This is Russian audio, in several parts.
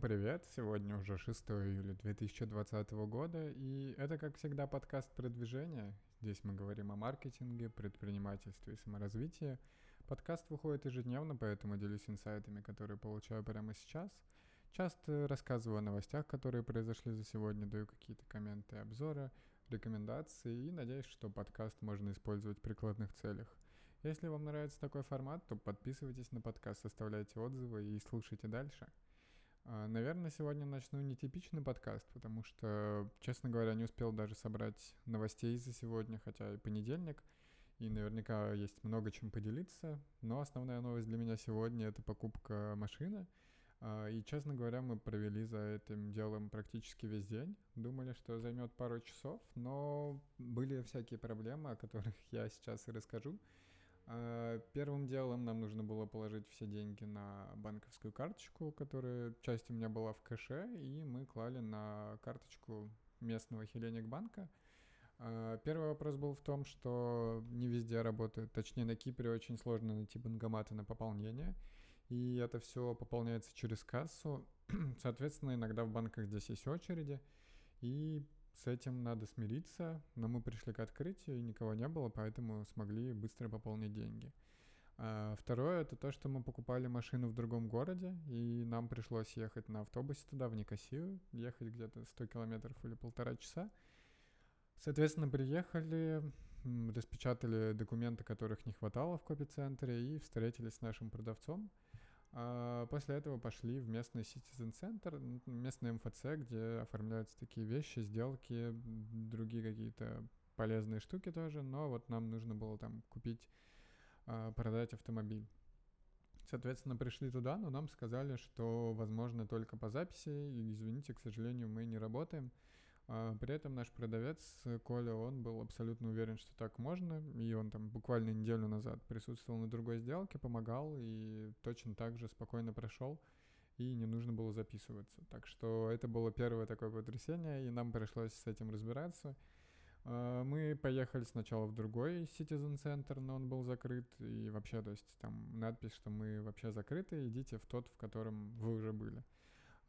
Привет! Сегодня уже 6 июля 2020 года, и это, как всегда, подкаст продвижения. Здесь мы говорим о маркетинге, предпринимательстве и саморазвитии. Подкаст выходит ежедневно, поэтому делюсь инсайтами, которые получаю прямо сейчас. Часто рассказываю о новостях, которые произошли за сегодня, даю какие-то комменты, обзоры, рекомендации и надеюсь, что подкаст можно использовать в прикладных целях. Если вам нравится такой формат, то подписывайтесь на подкаст, оставляйте отзывы и слушайте дальше. А, наверное, сегодня начну нетипичный подкаст, потому что, честно говоря, не успел даже собрать новостей за сегодня, хотя и понедельник, и наверняка есть много чем поделиться. Но основная новость для меня сегодня — это покупка машины. А, и, честно говоря, мы провели за этим делом практически весь день. Думали, что займет пару часов, но были всякие проблемы, о которых я сейчас и расскажу. А, первым делом нам нужно было положить все деньги на банковскую карточку, которая часть у меня была в кэше, и мы клали на карточку местного Хеленик банка. А, первый вопрос был в том, что не везде работают, точнее на Кипре очень сложно найти банкоматы на пополнение, и это все пополняется через кассу. Соответственно, иногда в банках здесь есть очереди, и с этим надо смириться, но мы пришли к открытию, и никого не было, поэтому смогли быстро пополнить деньги. А второе — это то, что мы покупали машину в другом городе, и нам пришлось ехать на автобусе туда, в Никосию, ехать где-то 100 километров или полтора часа. Соответственно, приехали, распечатали документы, которых не хватало в копицентре, и встретились с нашим продавцом — после этого пошли в местный Citizen Center, местный МФЦ, где оформляются такие вещи, сделки, другие какие-то полезные штуки тоже, но вот нам нужно было там купить, а, продать автомобиль. Соответственно, пришли туда, но нам сказали, что возможно только по записи, и, извините, к сожалению, мы не работаем. А, при этом наш продавец Коля, он был абсолютно уверен, что так можно, и он там буквально неделю назад присутствовал на другой сделке, помогал и точно так же спокойно прошел, и не нужно было записываться. Так что это было первое такое потрясение, и нам пришлось с этим разбираться. А, мы поехали сначала в другой Citizen Center, но он был закрыт, и вообще, то есть там надпись, что мы вообще закрыты, идите в тот, в котором вы уже были.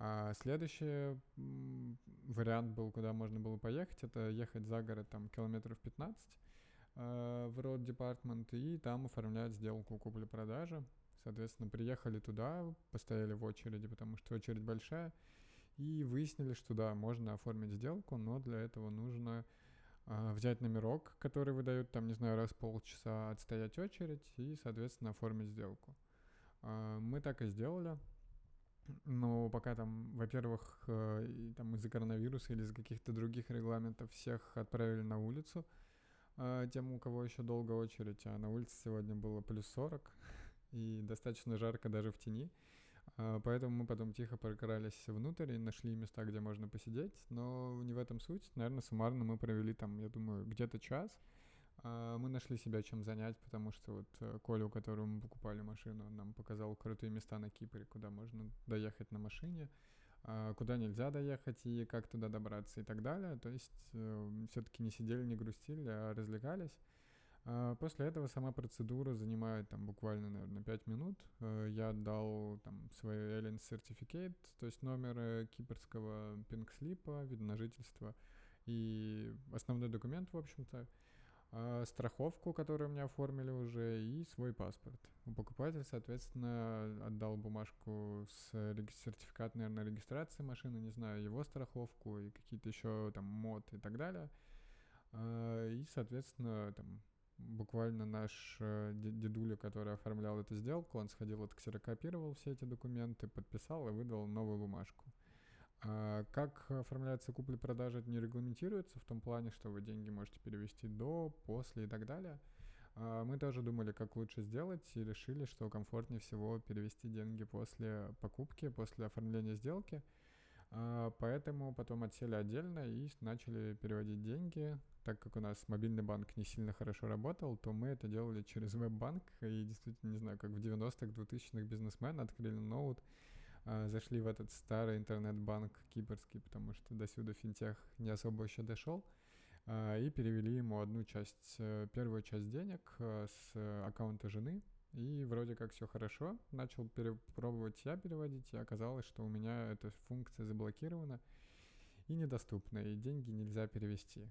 А следующий вариант был, куда можно было поехать, это ехать за город там километров 15 э, в Road Department и там оформлять сделку купли-продажи. Соответственно, приехали туда, постояли в очереди, потому что очередь большая, и выяснили, что да, можно оформить сделку, но для этого нужно э, взять номерок, который выдают там, не знаю, раз в полчаса, отстоять очередь и, соответственно, оформить сделку. Э, мы так и сделали. Но пока там, во-первых, э, там из-за коронавируса или из-за каких-то других регламентов всех отправили на улицу, э, тем, у кого еще долго очередь, а на улице сегодня было плюс 40 и достаточно жарко даже в тени. Э, поэтому мы потом тихо прокрались внутрь и нашли места, где можно посидеть, но не в этом суть. Наверное, суммарно мы провели там, я думаю, где-то час. А, мы нашли себя чем занять, потому что вот э, Коля, у которого мы покупали машину, он нам показал крутые места на Кипре, куда можно доехать на машине, а, куда нельзя доехать и как туда добраться и так далее. То есть э, все-таки не сидели, не грустили, а развлекались. А, после этого сама процедура занимает там буквально, наверное, 5 минут. Э, я отдал там свой Alien Certificate, то есть номер кипрского пинкслипа, вид на жительство и основной документ, в общем-то. Страховку, которую мне оформили уже, и свой паспорт. У покупателя, соответственно, отдал бумажку с сертификат, наверное, регистрации машины, не знаю, его страховку и какие-то еще там мод и так далее. А, и, соответственно, там буквально наш э, дедуля, который оформлял эту сделку, он сходил, отксерокопировал все эти документы, подписал и выдал новую бумажку. А как оформляется купли-продажа, это не регламентируется в том плане, что вы деньги можете перевести до, после и так далее. А мы тоже думали, как лучше сделать, и решили, что комфортнее всего перевести деньги после покупки, после оформления сделки. А поэтому потом отсели отдельно и начали переводить деньги. Так как у нас мобильный банк не сильно хорошо работал, то мы это делали через веб-банк. И действительно, не знаю, как в 90-х, 2000-х бизнесмен открыли ноут, зашли в этот старый интернет-банк кипрский, потому что до сюда финтех не особо еще дошел, а, и перевели ему одну часть, э, первую часть денег э, с аккаунта жены, и вроде как все хорошо. Начал пробовать я переводить, и оказалось, что у меня эта функция заблокирована и недоступна, и деньги нельзя перевести.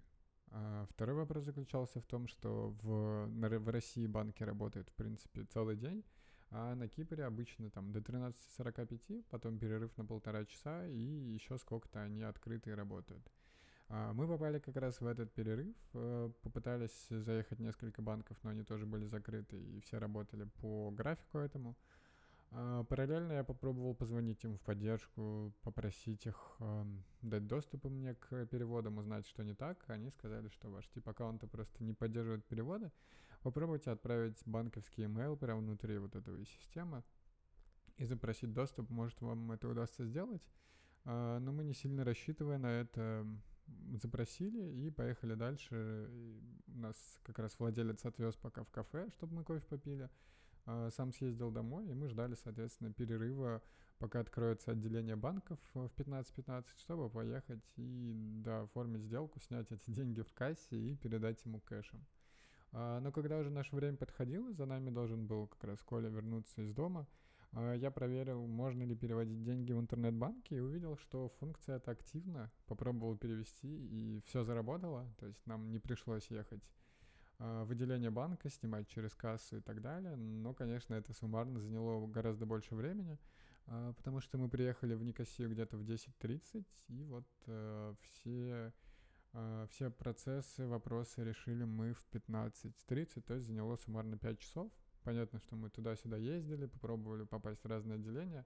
А второй вопрос заключался в том, что в, в России банки работают, в принципе, целый день, а на Кипре обычно там до 13.45, потом перерыв на полтора часа, и еще сколько-то они открыты и работают. А мы попали как раз в этот перерыв, э, попытались заехать несколько банков, но они тоже были закрыты, и все работали по графику этому. А параллельно я попробовал позвонить им в поддержку, попросить их э, дать доступ мне к переводам, узнать, что не так. Они сказали, что ваш тип аккаунта просто не поддерживает переводы. Попробуйте отправить банковский email прямо внутри вот этой системы и запросить доступ. Может, вам это удастся сделать. А, но мы не сильно рассчитывая на это, запросили и поехали дальше. И нас как раз владелец отвез пока в кафе, чтобы мы кофе попили. А, сам съездил домой, и мы ждали, соответственно, перерыва, пока откроется отделение банков в 15.15, чтобы поехать и да, оформить сделку, снять эти деньги в кассе и передать ему кэшем. А, но когда уже наше время подходило, за нами должен был как раз Коля вернуться из дома, а, я проверил, можно ли переводить деньги в интернет-банке и увидел, что функция эта активна. Попробовал перевести и все заработало. То есть нам не пришлось ехать а, в отделение банка, снимать через кассу и так далее. Но, конечно, это суммарно заняло гораздо больше времени, потому что мы приехали в Никосию где-то в 10.30, и вот э, все а, все процессы, вопросы решили мы в 15.30, то есть заняло суммарно 5 часов. Понятно, что мы туда-сюда ездили, попробовали попасть в разные отделения.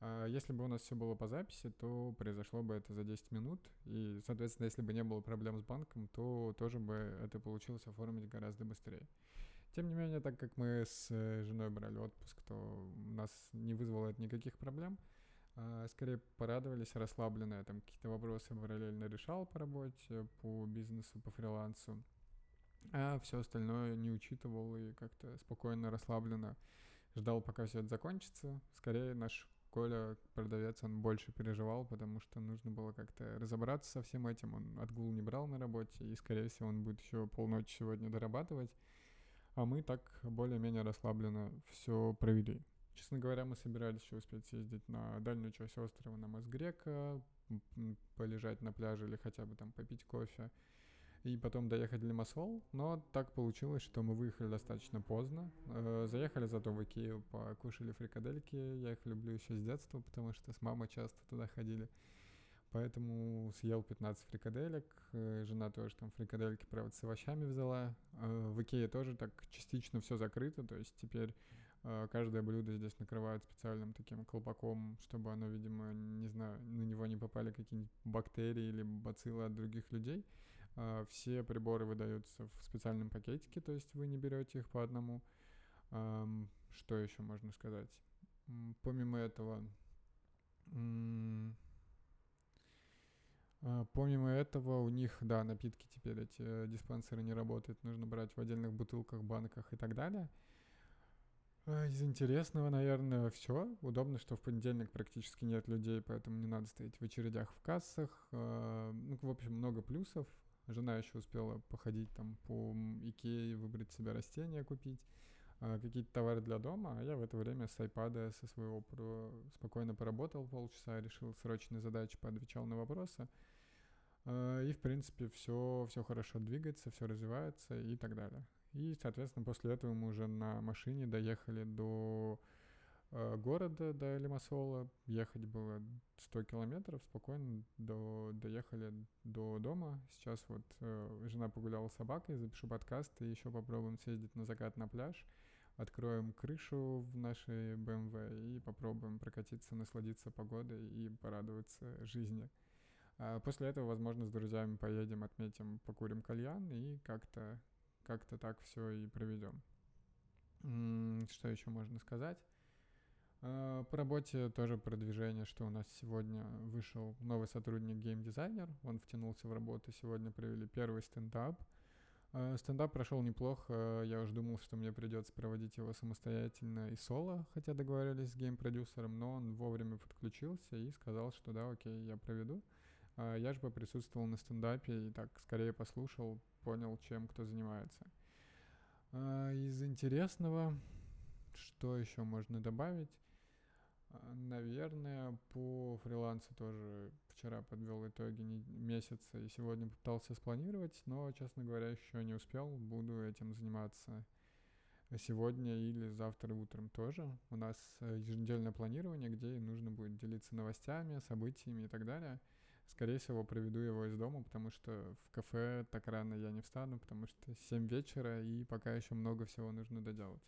А, если бы у нас все было по записи, то произошло бы это за 10 минут. И, соответственно, если бы не было проблем с банком, то тоже бы это получилось оформить гораздо быстрее. Тем не менее, так как мы с э, женой брали отпуск, то у нас не вызвало это никаких проблем. А, скорее порадовались, расслабленные, там какие-то вопросы параллельно решал по работе, по бизнесу, по фрилансу, а все остальное не учитывал и как-то спокойно, расслабленно ждал, пока все это закончится. Скорее наш Коля, продавец, он больше переживал, потому что нужно было как-то разобраться со всем этим. Он отгул не брал на работе, и, скорее всего, он будет еще полночи сегодня дорабатывать. А мы так более-менее расслабленно все провели. Честно говоря, мы собирались еще успеть съездить на дальнюю часть острова, на мост Грека, полежать на пляже или хотя бы там попить кофе, и потом доехать в Лимассол. Но так получилось, что мы выехали достаточно поздно. Э, заехали зато в Икею, покушали фрикадельки. Я их люблю еще с детства, потому что с мамой часто туда ходили. Поэтому съел 15 фрикаделек. Э, жена тоже там фрикадельки, правда, с овощами взяла. Э, в Икее тоже так частично все закрыто, то есть теперь а, каждое блюдо здесь накрывают специальным таким колпаком, чтобы оно, видимо, не знаю, на него не попали какие-нибудь бактерии или бациллы от других людей. А, все приборы выдаются в специальном пакетике, то есть вы не берете их по одному. Что еще можно сказать? Помимо этого, а, Помимо этого, у них, да, напитки теперь эти э, диспенсеры не работают, нужно брать в отдельных бутылках, банках и так далее. А, из интересного, наверное, все. Удобно, что в понедельник практически нет людей, поэтому не надо стоять в очередях в кассах. Ну, в общем, много плюсов. Жена еще успела походить там по Икее, выбрать себе растения купить, а, какие-то товары для дома, а я в это время с iPad со своего спокойно поработал полчаса, решил срочные задачи, поотвечал на вопросы. И, в принципе, все, все хорошо двигается, все развивается и так далее. И, соответственно, после этого мы уже на машине доехали до города, до Лимассола. Ехать было 100 километров, спокойно до, доехали до дома. Сейчас вот э, жена погуляла с собакой, запишу подкаст и еще попробуем съездить на закат на пляж. Откроем крышу в нашей BMW и попробуем прокатиться, насладиться погодой и порадоваться жизни. А после этого, возможно, с друзьями поедем, отметим, покурим кальян и как-то как-то так все и проведем. Что еще можно сказать? А, по работе тоже продвижение, что у нас сегодня вышел новый сотрудник геймдизайнер, он втянулся в работу, сегодня провели первый стендап. А, стендап прошел неплохо, я уже думал, что мне придется проводить его самостоятельно и соло, хотя договорились с гейм-продюсером, но он вовремя подключился и сказал, что да, окей, я проведу. А, я же поприсутствовал на стендапе и так скорее послушал, понял, чем кто занимается. Из интересного, что еще можно добавить? А, наверное, по фрилансу тоже вчера подвел итоги месяца и сегодня пытался спланировать, но, честно говоря, еще не успел. Буду этим заниматься сегодня или завтра утром тоже. У нас э, еженедельное планирование, где нужно будет делиться новостями, событиями и так далее. Скорее всего, проведу его из дома, потому что в кафе так рано я не встану, потому что 7 вечера, и пока еще много всего нужно доделать.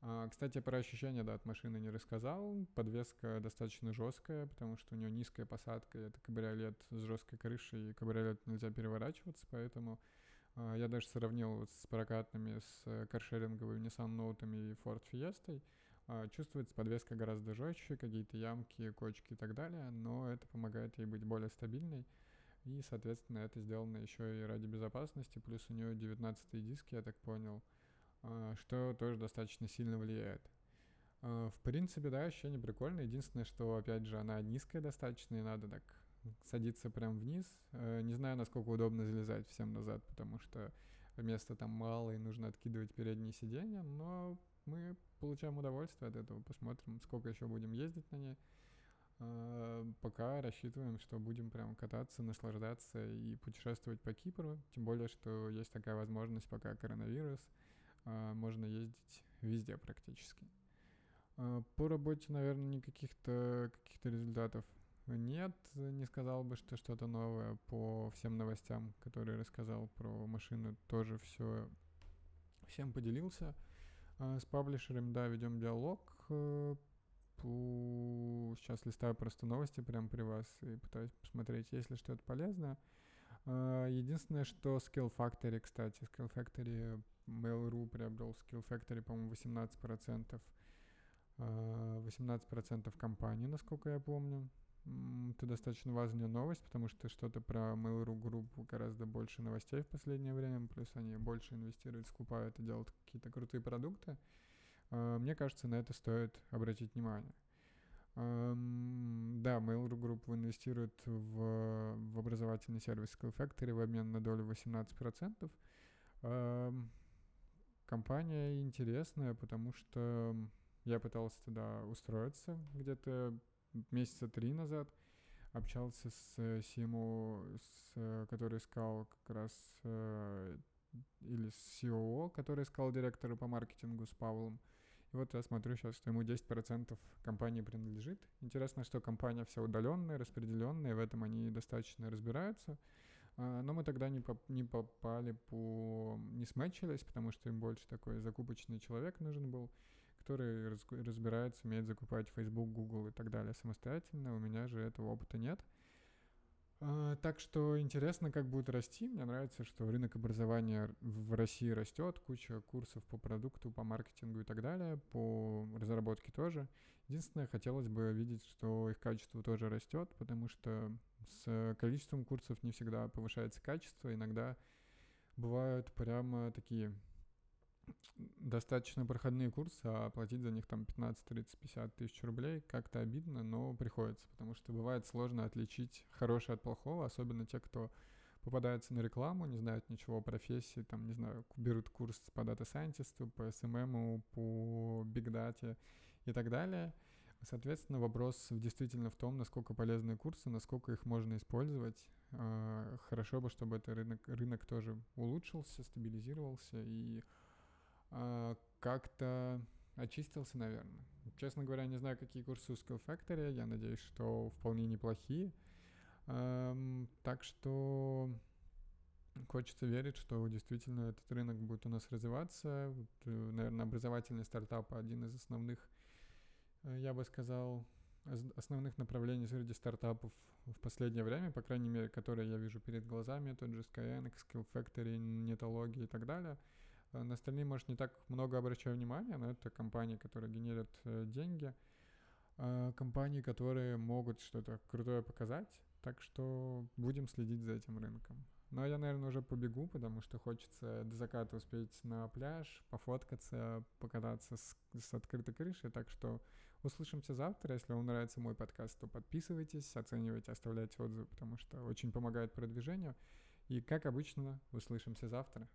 А, кстати, про ощущения, да, от машины не рассказал. Подвеска достаточно жесткая, потому что у нее низкая посадка, это кабриолет с жесткой крышей, и кабриолет нельзя переворачиваться, поэтому а, я даже сравнил вот с прокатными, с каршеринговыми Nissan Note и Ford Fiesta. А, чувствуется подвеска гораздо жестче, какие-то ямки, кочки и так далее, но это помогает ей быть более стабильной. И, соответственно, это сделано еще и ради безопасности, плюс у нее 19 диски, я так понял, что тоже достаточно сильно влияет. В принципе, да, ощущение прикольное. Единственное, что, опять же, она низкая достаточно, и надо так садиться прям вниз. Э, не знаю, насколько удобно залезать всем назад, потому что места там мало и нужно откидывать передние сиденья, но мы получаем удовольствие от этого. Посмотрим, сколько еще будем ездить на ней. Э, пока рассчитываем, что будем прям кататься, наслаждаться и путешествовать по Кипру. Тем более, что есть такая возможность, пока коронавирус, можно ездить везде практически. По работе, наверное, никаких-то каких-то результатов нет, не сказал бы, что что-то новое по всем новостям, которые рассказал про машину, тоже все всем поделился. А, с паблишером, да, ведем диалог. Сейчас листаю просто новости прямо при вас и пытаюсь посмотреть, есть ли что-то полезное. А, единственное, что Skill Factory, кстати, Skill Factory Mail.ru приобрел Skill Factory, по-моему, 18%. 18% компании, насколько я помню это достаточно важная новость, потому что что-то про Mail.ru группу гораздо больше новостей в последнее время, плюс они больше инвестируют, скупают и делают какие-то крутые продукты. А, мне кажется, на это стоит обратить внимание. Да, Mail.ru Group инвестирует в, в образовательный сервис Skill Factory в обмен на долю 18%. Компания интересная, потому что я пытался туда устроиться где-то месяца три назад общался с CMO, э, с, э, который искал как раз, э, или с COO, который искал директора по маркетингу с Павлом. И вот я смотрю сейчас, что ему 10% компании принадлежит. Интересно, что компания вся удаленная, распределенная, в этом они достаточно разбираются. А, но мы тогда не, поп не попали по... не смечились, потому что им больше такой закупочный человек нужен был который разбирается, умеет закупать Facebook, Google и так далее самостоятельно. У меня же этого опыта нет. А, так что интересно, как будет расти. Мне нравится, что рынок образования в России растет, куча курсов по продукту, по маркетингу и так далее, по разработке тоже. Единственное, хотелось бы видеть, что их качество тоже растет, потому что с количеством курсов не всегда повышается качество. Иногда бывают прямо такие достаточно проходные курсы, а платить за них там 15, 30, 50 тысяч рублей как-то обидно, но приходится, потому что бывает сложно отличить хорошее от плохого, особенно те, кто попадается на рекламу, не знают ничего о профессии, там, не знаю, берут курс по дата сайентисту, по SMM, по Big Data и так далее. Соответственно, вопрос действительно в том, насколько полезны курсы, насколько их можно использовать. А, хорошо бы, чтобы этот рынок, рынок тоже улучшился, стабилизировался и а, как-то очистился, наверное. Честно говоря, не знаю, какие курсы у Skill Factory. Я надеюсь, что вполне неплохие. Так что хочется верить, что действительно этот рынок будет у нас развиваться. Э, наверное, образовательный стартап один из основных, я бы сказал, основных направлений среди стартапов в последнее время, по крайней мере, которые я вижу перед глазами, тот же Skyeng, Skill Factory, Нетология и так далее – Э, на остальные, может, не так много обращаю внимания, но это компании, которые генерят э, деньги, э, компании, которые могут что-то крутое показать, так что будем следить за этим рынком. Но я, наверное, уже побегу, потому что хочется до заката успеть на пляж, пофоткаться, покататься с, с открытой крышей. Так что Услышимся завтра. Если вам нравится мой подкаст, то подписывайтесь, оценивайте, оставляйте отзывы, потому что очень помогает продвижению. И, как обычно, услышимся завтра.